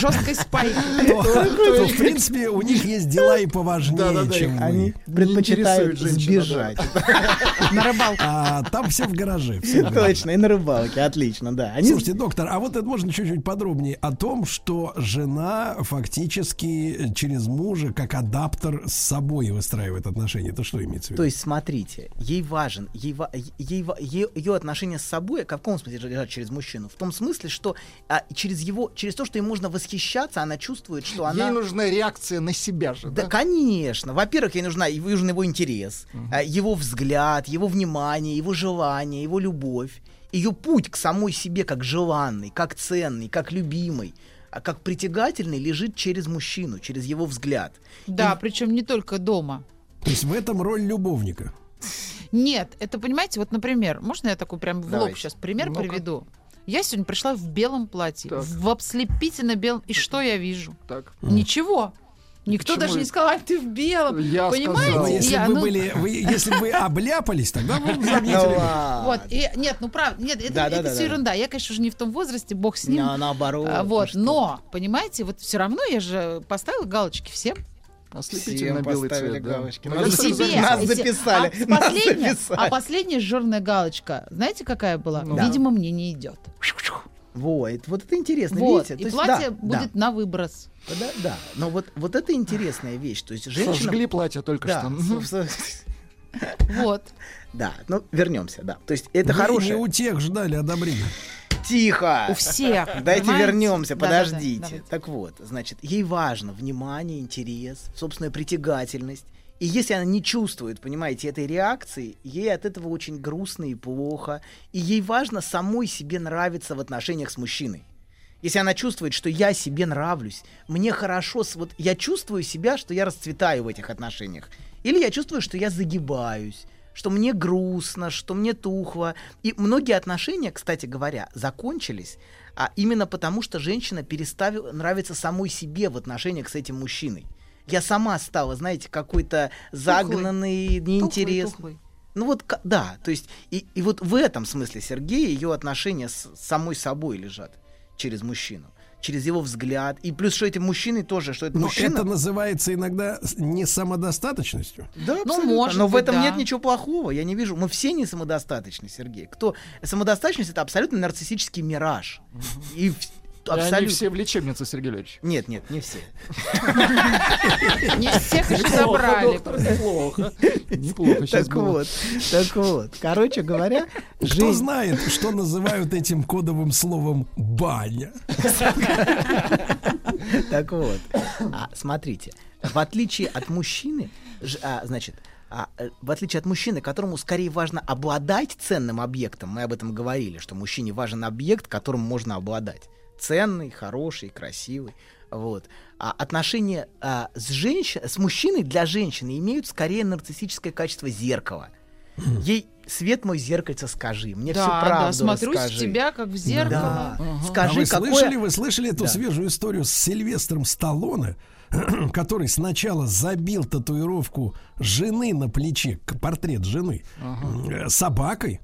Speaker 4: жесткой спайке.
Speaker 1: то, в принципе, у них есть дела и поважнее, чем.
Speaker 3: Они
Speaker 2: Не
Speaker 3: предпочитают сбежать.
Speaker 4: На рыбалку.
Speaker 1: А там все в гараже.
Speaker 3: Точно, и на рыбалке, отлично, да.
Speaker 1: Слушайте, доктор, а вот это можно чуть-чуть подробнее о том, что жена фактически через мужа как адаптер с собой выстраивает отношения. Это что имеется в виду?
Speaker 3: То есть, смотрите, ей важен, ей, ва- ей, ва- е- ее отношения с собой, в каком смысле лежат через мужчину? В том смысле, что а, через его, через то, что ей можно восхищаться, она чувствует, что она...
Speaker 2: Ей нужна реакция на себя же,
Speaker 3: Да,
Speaker 2: да?
Speaker 3: конечно. Во-первых, ей нужна, ей нужен его интерес, а, его взгляд, его внимание, его желание, его любовь. Ее путь к самой себе как желанный, как ценный, как любимый, а как притягательный лежит через мужчину, через его взгляд.
Speaker 4: Да, причем не только дома.
Speaker 1: То есть в этом роль любовника.
Speaker 4: Нет, это, понимаете, вот, например, можно я такой прям в лоб сейчас пример
Speaker 2: Ну-ка.
Speaker 4: приведу? Я сегодня пришла в белом платье,
Speaker 2: Так.
Speaker 4: в ослепительно белом, и что я вижу?
Speaker 2: Так.
Speaker 4: Ничего. Никто
Speaker 2: Почему?
Speaker 4: даже не сказал, «Ай, ты в белом.
Speaker 2: Я
Speaker 4: Понимаете?
Speaker 2: сказал.
Speaker 1: Если
Speaker 4: Я,
Speaker 1: бы
Speaker 4: ну,
Speaker 1: были, вы, если бы обляпались, тогда вы бы заметили.
Speaker 3: Ну.
Speaker 4: Вот, и, нет, ну правда, нет, это,
Speaker 3: Да,
Speaker 4: это
Speaker 3: да, да.
Speaker 4: ерунда. Я, конечно, уже не в том возрасте, бог с ним.
Speaker 3: На- наоборот.
Speaker 4: А,
Speaker 3: ну
Speaker 4: вот,
Speaker 3: что
Speaker 4: но, понимаете, вот все равно я же поставила галочки всем.
Speaker 2: Ослепительно
Speaker 3: Всем
Speaker 2: белый цвет, да.
Speaker 3: галочки.
Speaker 2: Ну,
Speaker 3: Нас
Speaker 4: себе.
Speaker 3: Нас записали.
Speaker 4: А,
Speaker 3: Нас
Speaker 4: последняя,
Speaker 3: записали.
Speaker 4: а последняя жирная галочка, знаете, какая была?
Speaker 3: Да.
Speaker 4: Видимо, мне не идет.
Speaker 3: Вот, вот это интересно,
Speaker 4: Вот,
Speaker 3: видите? То
Speaker 4: и
Speaker 3: есть,
Speaker 4: платье
Speaker 3: да,
Speaker 4: будет на выброс.
Speaker 3: Да, да, да. Но вот, вот это интересная вещь. То есть женщина...
Speaker 2: Сожгли платье только
Speaker 3: Да,
Speaker 2: что.
Speaker 4: Вот.
Speaker 3: да, ну вернемся, да. То есть это хорошее.
Speaker 1: не у тех ждали одобрения.
Speaker 3: Тихо!
Speaker 4: У всех.
Speaker 3: Дайте
Speaker 4: понимаете?
Speaker 3: вернемся,
Speaker 4: Да-да-да,
Speaker 3: подождите.
Speaker 4: давайте.
Speaker 3: Так вот, значит, ей важно внимание, интерес, собственная притягательность. И если она не чувствует, понимаете, этой реакции, ей от этого очень грустно и плохо. И ей важно самой себе нравиться в отношениях с мужчиной. Если она чувствует, что я себе нравлюсь, мне хорошо, вот я чувствую себя, что я расцветаю в этих отношениях. Или я чувствую, что я загибаюсь, что мне грустно, что мне тухло. И многие отношения, кстати говоря, закончились а именно потому, что женщина перестала нравиться самой себе в отношениях с этим мужчиной. Я сама стала, знаете, какой-то загнанный, неинтересный.
Speaker 4: тухлый.
Speaker 3: Ну вот, да, то есть, и, и вот в этом смысле Сергея ее отношения с самой собой лежат через мужчину, через его взгляд. И плюс, что эти мужчины тоже, что это
Speaker 1: Но
Speaker 3: мужчина...
Speaker 1: это называется иногда не самодостаточностью.
Speaker 3: Да,
Speaker 4: Ну,
Speaker 3: абсолютно.
Speaker 4: может
Speaker 3: Но в
Speaker 4: быть,
Speaker 3: этом
Speaker 4: да.
Speaker 3: нет ничего плохого. Я не вижу. Мы все не самодостаточны, Сергей. Кто? Самодостаточность это абсолютно нарциссический мираж. И
Speaker 2: И они
Speaker 3: абсолютно.
Speaker 2: все в лечебнице, Сергей Леонидович.
Speaker 3: Нет, нет, не все.
Speaker 4: Не всех еще забрали.
Speaker 2: Неплохо. Неплохо. Сейчас было.
Speaker 3: вот, так вот. Короче говоря,
Speaker 1: Кто знает, что называют этим кодовым словом баня?
Speaker 3: Так вот, а, смотрите, в отличие от мужчины, а, значит, а, э, в отличие от мужчины, которому скорее важно обладать ценным объектом, мы об этом говорили, что мужчине важен объект, которым можно обладать. Ценный, хороший, красивый. Вот. А отношения а, с, женщин, с мужчиной для женщины имеют скорее нарциссическое качество зеркала. Ей свет мой зеркальце скажи, мне всю
Speaker 4: Да,
Speaker 3: правду
Speaker 4: да, смотрюсь в
Speaker 3: расскажи».
Speaker 4: тебя, как в зеркало.
Speaker 3: Да.
Speaker 1: а
Speaker 3: Скажи,
Speaker 1: вы
Speaker 3: какое...
Speaker 1: слышали, вы слышали эту
Speaker 3: Да.
Speaker 1: свежую историю с Сильвестром Сталлоне, который сначала забил татуировку жены на плече, портрет жены, э, собакой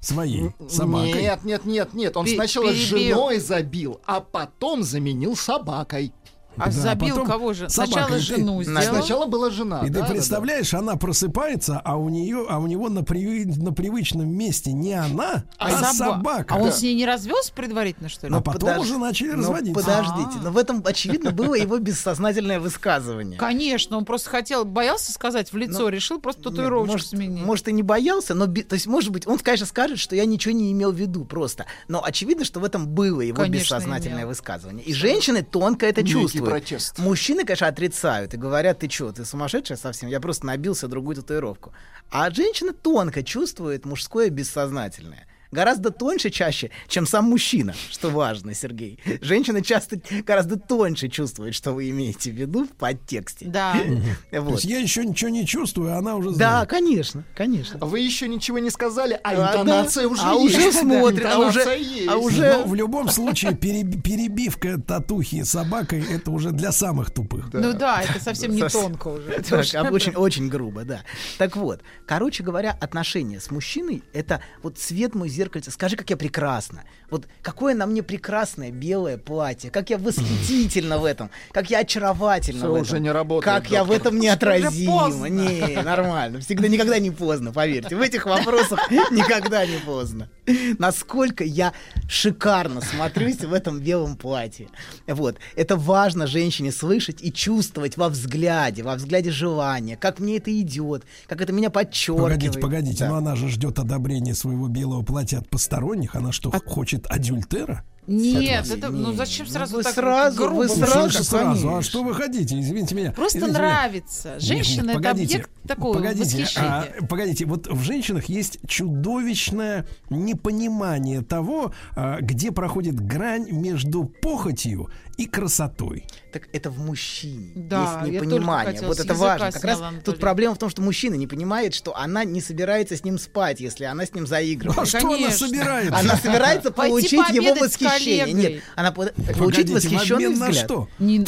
Speaker 1: своей, собакой.
Speaker 2: Нет, нет, нет, нет. Он
Speaker 4: Пе-
Speaker 2: сначала
Speaker 4: перебил.
Speaker 2: женой забил, а потом заменил собакой.
Speaker 4: А
Speaker 1: Да,
Speaker 4: забил
Speaker 1: потом
Speaker 4: кого же? Сначала жену
Speaker 2: А
Speaker 4: сделал.
Speaker 2: сначала была жена.
Speaker 1: И
Speaker 2: да,
Speaker 1: ты
Speaker 2: да,
Speaker 1: представляешь, она просыпается, а у нее, а у него на, приви- на привычном месте не она, а,
Speaker 4: Соба-
Speaker 1: собака.
Speaker 4: А он с ней не развелся предварительно, что ли?
Speaker 1: А потом
Speaker 3: подож-
Speaker 1: уже начали
Speaker 3: Ну,
Speaker 1: разводиться.
Speaker 3: подождите, но в этом, очевидно, было его бессознательное высказывание.
Speaker 4: Конечно, он просто хотел, боялся сказать в лицо,
Speaker 3: Ну,
Speaker 4: решил просто
Speaker 3: Нет,
Speaker 4: татуировочку
Speaker 3: может,
Speaker 4: сменить.
Speaker 3: может, и не боялся, но, то есть, может быть, он, конечно, скажет, что я ничего не имел в виду просто. Но очевидно, что в этом было его
Speaker 4: Конечно,
Speaker 3: бессознательное
Speaker 4: имел.
Speaker 3: высказывание. И женщины тонко это
Speaker 2: Некий
Speaker 3: чувствуют.
Speaker 2: протест.
Speaker 3: Мужчины, конечно, отрицают и говорят, ты что, ты сумасшедшая совсем? Я просто набился другую татуировку. А женщина тонко чувствует мужское бессознательное. Гораздо тоньше чаще, чем сам мужчина, что важно, Сергей. Женщина часто гораздо тоньше чувствует, что вы имеете в виду в подтексте.
Speaker 4: Да.
Speaker 1: То
Speaker 3: Вот.
Speaker 1: есть я еще ничего не чувствую, а она уже
Speaker 3: Да,
Speaker 1: знает.
Speaker 3: конечно, конечно.
Speaker 2: да. Вы еще ничего не сказали, а,
Speaker 3: А, да.
Speaker 2: интонация уже
Speaker 3: А
Speaker 2: есть.
Speaker 3: уже
Speaker 2: Да,
Speaker 3: смотрит, а уже-
Speaker 2: интонация есть.
Speaker 3: а уже-
Speaker 1: Но в любом случае переб- перебивка татухи собакой это уже для самых тупых.
Speaker 4: Ну да, это совсем не тонко уже.
Speaker 3: Так, а очень, очень грубо, да. Так вот, короче говоря, отношения с мужчиной это вот свет мой зеркальце. Скажи, как я прекрасна. Вот какое на мне прекрасное белое платье, как я восхитительна в этом, как я очаровательна
Speaker 2: Всё,
Speaker 3: в этом.
Speaker 2: уже не работает,
Speaker 3: Как я в
Speaker 2: доктор.
Speaker 3: этом неотразима. Не, нормально. Всегда никогда не поздно, поверьте. В этих вопросах никогда не поздно. Насколько я шикарно смотрюсь в этом белом платье. Вот. Это важно женщине слышать и чувствовать во взгляде, во взгляде желания, как мне это идет, как это меня подчеркивает.
Speaker 1: Погодите, погодите,
Speaker 3: Да.
Speaker 1: но она же ждет одобрения своего белого платья от посторонних. Она что, хочет адюльтера?
Speaker 4: Нет,
Speaker 3: Смотрите,
Speaker 4: это, ну зачем
Speaker 3: ну
Speaker 4: сразу
Speaker 3: вы
Speaker 4: так
Speaker 3: сразу,
Speaker 4: грубо?
Speaker 3: вы сразу,
Speaker 1: сразу? А что вы хотите? Извините меня.
Speaker 4: Просто
Speaker 1: извините меня.
Speaker 4: нравится.
Speaker 1: Нет,
Speaker 4: Женщина
Speaker 1: нет,
Speaker 4: это
Speaker 1: погодите,
Speaker 4: объект такого
Speaker 1: погодите, а, погодите, вот в женщинах есть чудовищное непонимание того, а, где проходит грань между похотью и красотой.
Speaker 3: Так это в мужчине.
Speaker 4: Да,
Speaker 3: есть непонимание. Вот это важно. Как раз тут проблема в том, что мужчина не понимает, что она не собирается с ним спать, если она с ним заигрывает.
Speaker 1: А что она
Speaker 4: конечно.
Speaker 1: собирается?
Speaker 3: Она собирается получить его восхищение. Нет, она по- получить восхищенный
Speaker 1: на
Speaker 3: взгляд.
Speaker 1: что?
Speaker 2: Ну,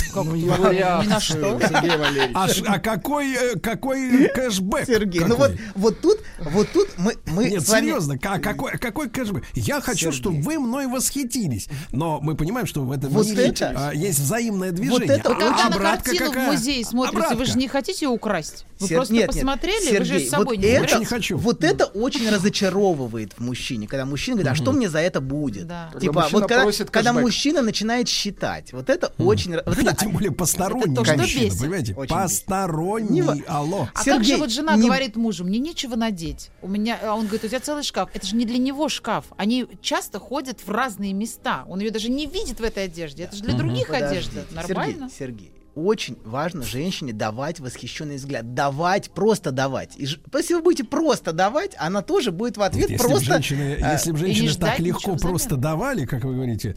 Speaker 4: на что.
Speaker 2: Сергей Валерьевич.
Speaker 1: А, ш- а какой, э, какой кэшбэк?
Speaker 3: Сергей, ну
Speaker 1: Какой?
Speaker 3: вот, вот тут, вот тут мы, мы
Speaker 1: Нет,
Speaker 3: с вами...
Speaker 1: серьезно, ка- какой, какой кэшбэк? Я хочу, чтобы вы мной восхитились. Но мы понимаем, что в этом
Speaker 3: Вот
Speaker 1: мире
Speaker 3: это-
Speaker 1: а, есть взаимное движение.
Speaker 3: это
Speaker 4: Вы когда
Speaker 1: а
Speaker 4: на
Speaker 1: обратка
Speaker 4: картину в
Speaker 1: какая?
Speaker 4: музее смотрите, вы же
Speaker 1: Обратка.
Speaker 4: не хотите ее украсть? Вы
Speaker 3: Сер-
Speaker 4: просто
Speaker 3: нет, нет,
Speaker 4: посмотрели, вы же
Speaker 3: Сергей,
Speaker 4: с собой
Speaker 3: вот
Speaker 4: не
Speaker 3: это,
Speaker 1: не хочу.
Speaker 3: Вот это очень разочаровывает в мужчине, когда мужчина говорит, а что мне за это будет?
Speaker 4: Да.
Speaker 2: Когда
Speaker 3: Типа,
Speaker 2: мужчина
Speaker 3: вот когда, мужчина начинает считать, вот это очень... Вот это,
Speaker 1: Тем более посторонний
Speaker 4: Это
Speaker 1: мужчина, понимаете? Посторонний, алло.
Speaker 4: А как
Speaker 3: Сергей,
Speaker 4: же вот жена
Speaker 3: не-
Speaker 4: говорит мужу, мне нечего надеть. У меня, а он говорит, у тебя целый шкаф. Это же не для него шкаф. Они часто ходят в разные места. Он ее даже не видит в этой одежде. Это же для других
Speaker 3: Подождите,
Speaker 4: одежда. Нормально?
Speaker 3: Сергей, Сергей, очень важно женщине давать восхищенный взгляд. Давать, просто давать. И ж- если вы будете просто давать, она тоже будет в ответ
Speaker 1: Если бы
Speaker 3: просто...
Speaker 1: женщины,
Speaker 3: а,
Speaker 1: если бы
Speaker 4: и не
Speaker 1: женщины так легко просто давали, как вы говорите,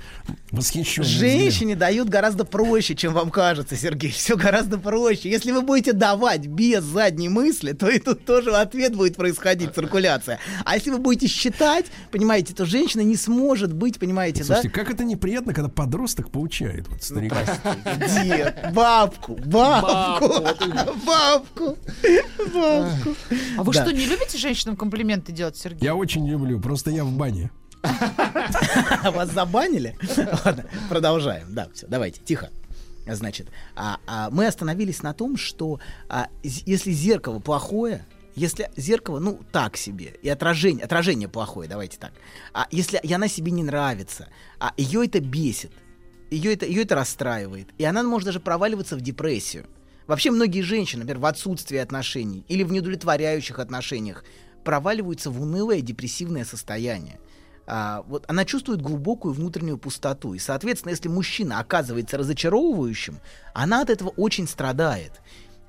Speaker 1: восхищенные.
Speaker 3: Женщине дают гораздо проще, чем вам кажется, Сергей. Все гораздо проще. Если вы будете давать без задней мысли, то и тут тоже в ответ будет происходить циркуляция. А если вы будете считать, понимаете, то женщина не сможет быть, понимаете,
Speaker 1: Слушайте,
Speaker 3: да?
Speaker 1: как это неприятно, когда подросток поучает вот старика.
Speaker 3: Дед, бабку, бабку, бабку, бабку.
Speaker 4: А вы что, не любите женщинам комплименты делать, Сергей?
Speaker 1: Я очень люблю, просто я в бане.
Speaker 3: Вас забанили? Ладно, продолжаем. Да, все, давайте, тихо. Значит, а, а, мы остановились на том, что а, если зеркало плохое, если зеркало, ну, так себе, и отражение, отражение плохое, давайте так, а если и она себе не нравится, а ее это бесит, ее это, ее это расстраивает, и она может даже проваливаться в депрессию. Вообще многие женщины, например, в отсутствии отношений или в неудовлетворяющих отношениях проваливаются в унылое депрессивное состояние. А, вот она чувствует глубокую внутреннюю пустоту. И, соответственно, если мужчина оказывается разочаровывающим, она от этого очень страдает.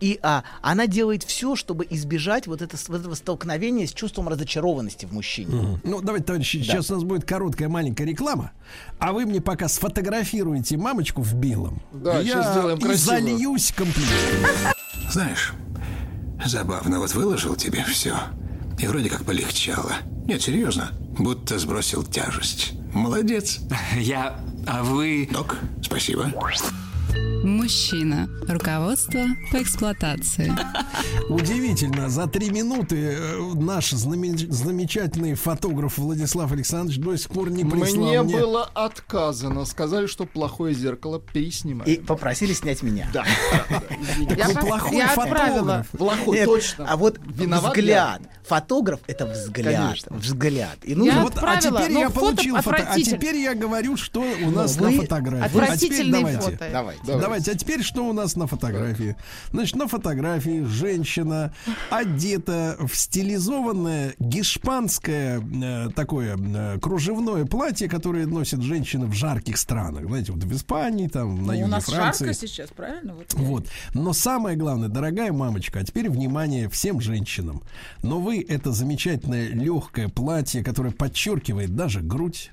Speaker 3: И а, она делает все, чтобы избежать вот, это, вот этого столкновения с чувством разочарованности в мужчине.
Speaker 1: Мгм. Ну, давайте, товарищи, сейчас у нас будет короткая маленькая реклама, а вы мне пока сфотографируете мамочку в белом.
Speaker 2: Да,
Speaker 1: я
Speaker 2: сделаем
Speaker 1: и
Speaker 2: красиво.
Speaker 1: зальюсь комплиментами.
Speaker 6: Знаешь, забавно, вот выложил тебе все. И вроде как полегчало. Нет, серьезно. Будто сбросил тяжесть. Молодец.
Speaker 7: Я... А вы...
Speaker 6: Док, спасибо.
Speaker 5: Мужчина. Руководство по эксплуатации.
Speaker 1: Удивительно, за три минуты э, наш знаме- замечательный фотограф Владислав Александрович до сих пор не прислал
Speaker 2: Мне
Speaker 1: мне...
Speaker 2: было отказано. Сказали, что плохое зеркало переснимать.
Speaker 3: И попросили снять меня.
Speaker 2: Да.
Speaker 4: Я,
Speaker 1: Такой плохой
Speaker 4: я
Speaker 1: фотограф.
Speaker 2: Плохой, точно.
Speaker 3: А вот взгляд. Фотограф это взгляд.
Speaker 2: Конечно.
Speaker 3: Взгляд. И
Speaker 4: Я
Speaker 3: нужно
Speaker 1: Вот, а теперь
Speaker 4: но
Speaker 1: я получил фото, а теперь я говорю, что у нас
Speaker 3: вы
Speaker 1: на фотографии. А теперь
Speaker 4: Отвратительные
Speaker 1: давайте.
Speaker 4: фото.
Speaker 3: Давайте.
Speaker 1: Давайте. а теперь что у нас на фотографии? Значит, на фотографии женщина одета в стилизованное гешпанское э, такое э, кружевное платье, которое носят женщины в жарких странах. Знаете, вот в Испании, там, на
Speaker 4: Ну, у
Speaker 1: юге
Speaker 4: нас
Speaker 1: Франции.
Speaker 4: жарко сейчас, правильно? Вот.
Speaker 1: Вот. Но самое главное, дорогая мамочка, а теперь внимание всем женщинам. Но вы это замечательное легкое платье, которое подчеркивает даже грудь,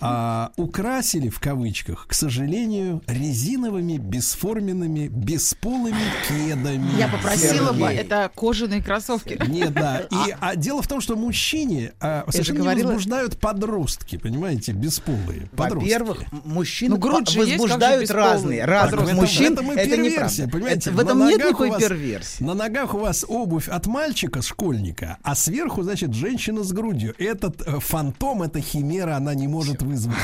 Speaker 1: а, украсили в кавычках, к сожалению, резиновыми, бесформенными, бесполыми кедами.
Speaker 4: Я попросила бы,
Speaker 3: Сергей.
Speaker 4: это кожаные кроссовки.
Speaker 1: Нет, да. И, а дело в том, что мужчине а, совершенно не
Speaker 4: говорила.
Speaker 1: возбуждают подростки, понимаете, бесполые. Подростки.
Speaker 3: Во-первых, мужчины
Speaker 4: Ну,
Speaker 3: возбуждают разные, разных мужчин.
Speaker 1: Это мы перверсия, понимаете?
Speaker 3: Это- в этом
Speaker 1: На
Speaker 3: нет
Speaker 1: ногах
Speaker 3: никакой
Speaker 1: у вас-
Speaker 3: перверсии.
Speaker 1: На ногах у вас обувь от мальчика, школьника, а сверху, значит, женщина с грудью. Этот э, фантом, эта химера, она не может вызвать.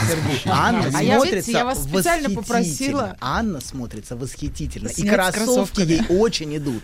Speaker 3: Анна
Speaker 4: А я,
Speaker 3: смотрится
Speaker 4: видите, я вас специально
Speaker 3: восхитительно.
Speaker 4: попросила.
Speaker 3: Анна смотрится восхитительно. И
Speaker 4: Снять с
Speaker 3: кроссовки ей очень идут.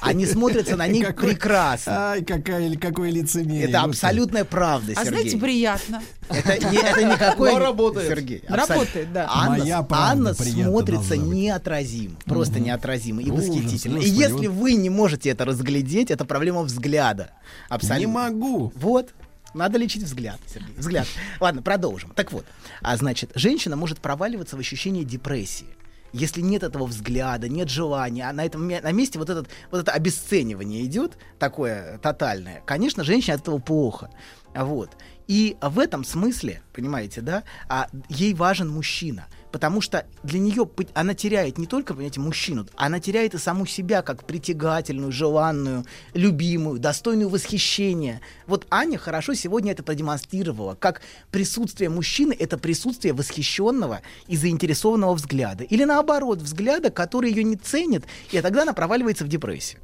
Speaker 3: Они смотрятся на них
Speaker 1: Какой-
Speaker 3: прекрасно.
Speaker 1: Ай, какая, какое лицемерие.
Speaker 3: Это
Speaker 1: господи.
Speaker 3: абсолютная правда,
Speaker 4: А знаете,
Speaker 3: Сергей.
Speaker 4: приятно.
Speaker 3: Это не, это никакой...
Speaker 2: Но работает.
Speaker 3: Сергей, абсолютно.
Speaker 4: Работает, да.
Speaker 3: Анна,
Speaker 1: Моя
Speaker 3: Анна смотрится неотразимо. Просто неотразимо и
Speaker 1: Ужас,
Speaker 3: восхитительно. и
Speaker 1: господи,
Speaker 3: если
Speaker 1: вот-
Speaker 3: вы не можете это разглядеть, это проблема взгляда. Абсолютно.
Speaker 1: Не могу.
Speaker 3: Вот. Надо лечить взгляд, Сергей. Взгляд. Ладно, продолжим. Так вот, а значит, женщина может проваливаться в ощущение депрессии. Если нет этого взгляда, нет желания, а на этом на месте вот, этот, вот это обесценивание идет, такое тотальное, конечно, женщине от этого плохо. Вот. И в этом смысле, понимаете, да, а, ей важен мужчина. Потому что для нее она теряет не только, понимаете, мужчину, она теряет и саму себя как притягательную, желанную, любимую, достойную восхищения. Вот Аня хорошо сегодня это продемонстрировала, как присутствие мужчины — это присутствие восхищенного и заинтересованного взгляда. Или наоборот, взгляда, который ее не ценит, и тогда она проваливается в депрессию.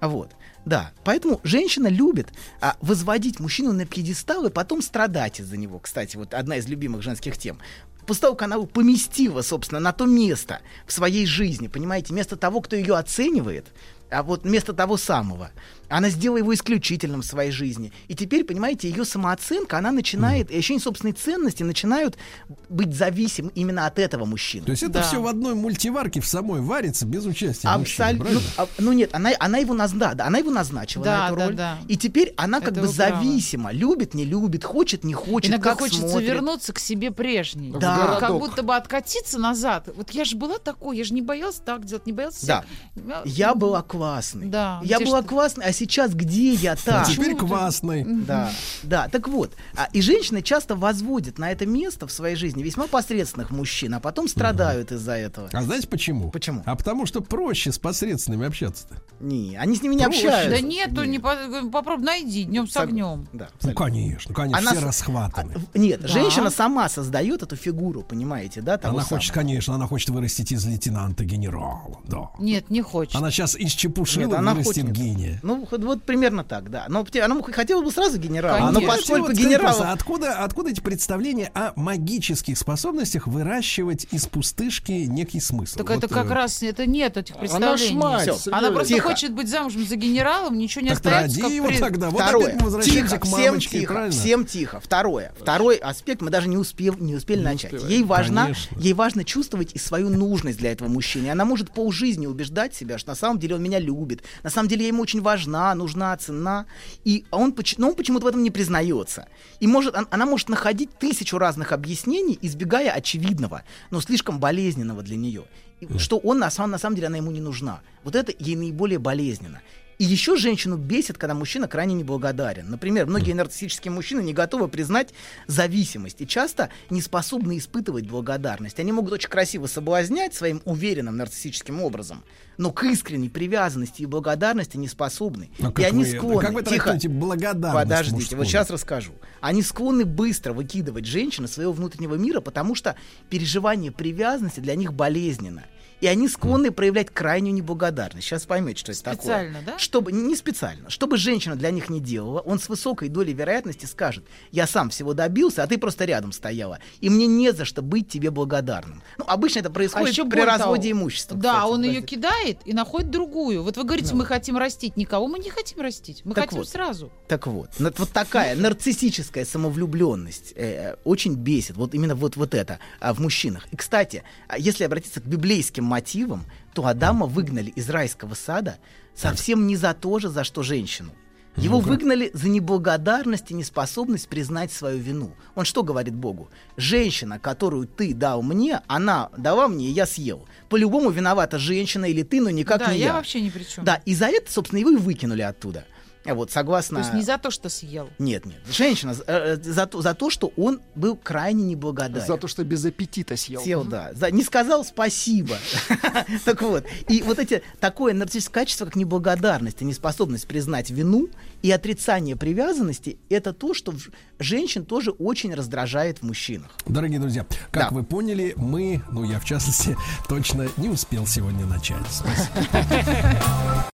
Speaker 3: Вот. Да, поэтому женщина любит а, возводить мужчину на пьедестал и потом страдать из-за него. Кстати, вот одна из любимых женских тем. После того, как она поместила, собственно, на то место в своей жизни, понимаете, вместо того, кто ее оценивает, а вот вместо того самого, Она сделала его исключительным в своей жизни. И теперь, понимаете, ее самооценка, она начинает, и ощущение собственной ценности начинают быть зависим именно от этого мужчины.
Speaker 1: То есть это
Speaker 4: Да.
Speaker 1: все в одной мультиварке в самой варится без участия мужчины,
Speaker 3: Абсолютно. Ну, а- ну нет, она, она, его назна, да, она его назначила
Speaker 4: Да,
Speaker 3: на эту
Speaker 4: да,
Speaker 3: роль.
Speaker 4: да.
Speaker 3: И теперь она как
Speaker 4: Это
Speaker 3: бы зависима. Любит, не любит, хочет, не хочет,
Speaker 4: Иногда
Speaker 3: как
Speaker 4: хочется
Speaker 3: смотрит.
Speaker 4: вернуться к себе прежней.
Speaker 3: Да.
Speaker 4: Как будто бы откатиться назад. Вот я же была такой, я же не боялась так делать, не боялась.
Speaker 3: Да.
Speaker 4: себя-
Speaker 3: Я была классной.
Speaker 4: Да,
Speaker 3: Я была классной, а сейчас где я
Speaker 1: А
Speaker 3: там?
Speaker 1: теперь квасный.
Speaker 3: Да, да, так вот. а, И женщины часто возводят на это место в своей жизни весьма посредственных мужчин, а потом страдают из-за этого.
Speaker 1: А знаете почему?
Speaker 3: Почему?
Speaker 1: А потому что проще с посредственными общаться-то.
Speaker 3: Не, они с ними не
Speaker 1: Проще.
Speaker 3: общаются.
Speaker 4: Да нету, не по- попробуй найди днем с огнем.
Speaker 3: Да,
Speaker 1: Ну, конечно, конечно,
Speaker 3: Она
Speaker 1: все
Speaker 3: с-
Speaker 1: расхватаны.
Speaker 3: А, Нет,
Speaker 4: Да.
Speaker 3: женщина сама создает эту фигуру, понимаете, да? того
Speaker 1: Она хочет,
Speaker 3: самого.
Speaker 1: конечно, она хочет вырастить из лейтенанта генерала, да.
Speaker 4: Нет, не хочет.
Speaker 1: Она сейчас из чепушила
Speaker 3: Нет,
Speaker 1: вырастет
Speaker 3: хочет.
Speaker 1: гения.
Speaker 3: Ну, вот, вот примерно так, да. Но она хотела бы сразу генерала,
Speaker 4: Конечно.
Speaker 3: но
Speaker 4: Ну,
Speaker 3: поскольку
Speaker 1: вот
Speaker 3: генерал...
Speaker 1: откуда, откуда эти представления о магических способностях выращивать из пустышки некий смысл?
Speaker 4: Так
Speaker 1: Вот,
Speaker 4: это как
Speaker 1: э,
Speaker 4: раз это нет этих
Speaker 2: Она
Speaker 4: представлений.
Speaker 2: шмаль,
Speaker 3: Всё.
Speaker 2: Сергей
Speaker 4: Она просто
Speaker 3: Тихо.
Speaker 4: хочет быть замужем за генералом, ничего не
Speaker 1: Так
Speaker 4: остается. как
Speaker 1: его
Speaker 4: при-
Speaker 1: тогда. Вот
Speaker 3: Второе.
Speaker 1: опять мы возвращаемся
Speaker 3: тихо,
Speaker 1: к
Speaker 3: всем
Speaker 1: мамочке,
Speaker 3: тихо,
Speaker 1: правильно?
Speaker 3: всем тихо. Второе. Второй аспект мы даже не, успев, не успели начать.
Speaker 2: успеваем.
Speaker 3: Ей важно,
Speaker 1: Конечно.
Speaker 3: ей важно чувствовать и свою нужность для этого мужчины. Она может полжизни убеждать себя, что на самом деле он меня любит. На самом деле я ему очень важна, нужна, ценна. И он, поч- но он почему-то в этом не признается. И может, он- она может находить тысячу разных объяснений, избегая очевидного, но слишком болезненного для нее. Что он на самом, на самом деле она ему не нужна. Вот это ей наиболее болезненно. И еще женщину бесит, когда мужчина крайне неблагодарен. Например, многие нарциссические мужчины не готовы признать зависимость и часто не способны испытывать благодарность. Они могут очень красиво соблазнять своим уверенным нарциссическим образом, но к искренней привязанности и благодарности не способны.
Speaker 1: А
Speaker 3: и
Speaker 1: как
Speaker 3: они
Speaker 1: вы-
Speaker 3: склонны...
Speaker 1: Как вы
Speaker 3: Тихо.
Speaker 1: благодарность
Speaker 3: Подождите,
Speaker 1: мужскую?
Speaker 3: вот сейчас расскажу. Они склонны быстро выкидывать женщин из своего внутреннего мира, потому что переживание привязанности для них болезненно. И они склонны проявлять крайнюю неблагодарность. Сейчас поймете, что это такое.
Speaker 4: Специально, да?
Speaker 3: Чтобы, не специально. Чтобы женщина для них не делала, он с высокой долей вероятности скажет, я сам всего добился, а ты просто рядом стояла. И мне не за что быть тебе благодарным. Ну, обычно это происходит
Speaker 4: ещё
Speaker 3: при разводе
Speaker 4: того,
Speaker 3: имущества.
Speaker 4: Да,
Speaker 3: кстати.
Speaker 4: он ее
Speaker 3: Подожди.
Speaker 4: кидает и находит другую. Вот вы говорите, мы хотим растить. Никого мы не хотим растить. Мы
Speaker 3: Так
Speaker 4: хотим
Speaker 3: вот.
Speaker 4: сразу.
Speaker 3: Так вот, ну, вот такая нарциссическая самовлюбленность э, очень бесит. Вот именно вот, вот это а, в мужчинах. И, кстати, а если обратиться к библейским мотивам, то Адама выгнали из райского сада совсем не за то же, за что женщину. Его выгнали за неблагодарность и неспособность признать свою вину. Он что говорит Богу? Женщина, которую ты дал мне, она дала мне, и я съел. По-любому виновата женщина или ты, но никак
Speaker 4: да,
Speaker 3: не
Speaker 4: я
Speaker 3: я.
Speaker 4: вообще ни при чем.
Speaker 3: Да, и за это, собственно, его и выкинули оттуда. Вот, согласно...
Speaker 4: То есть не за то, что съел.
Speaker 3: Нет, нет. Женщина за, э, за, то, за то, что он был крайне неблагодарен.
Speaker 2: За то, что без аппетита съел.
Speaker 3: Сел, да. За- не сказал спасибо. Так вот. И вот эти такое нарциссическое качество, как неблагодарность и неспособность признать вину и отрицание привязанности, это то, что женщин тоже очень раздражает в мужчинах.
Speaker 1: Дорогие друзья, как вы поняли, мы, ну я в частности, точно не успел сегодня начать.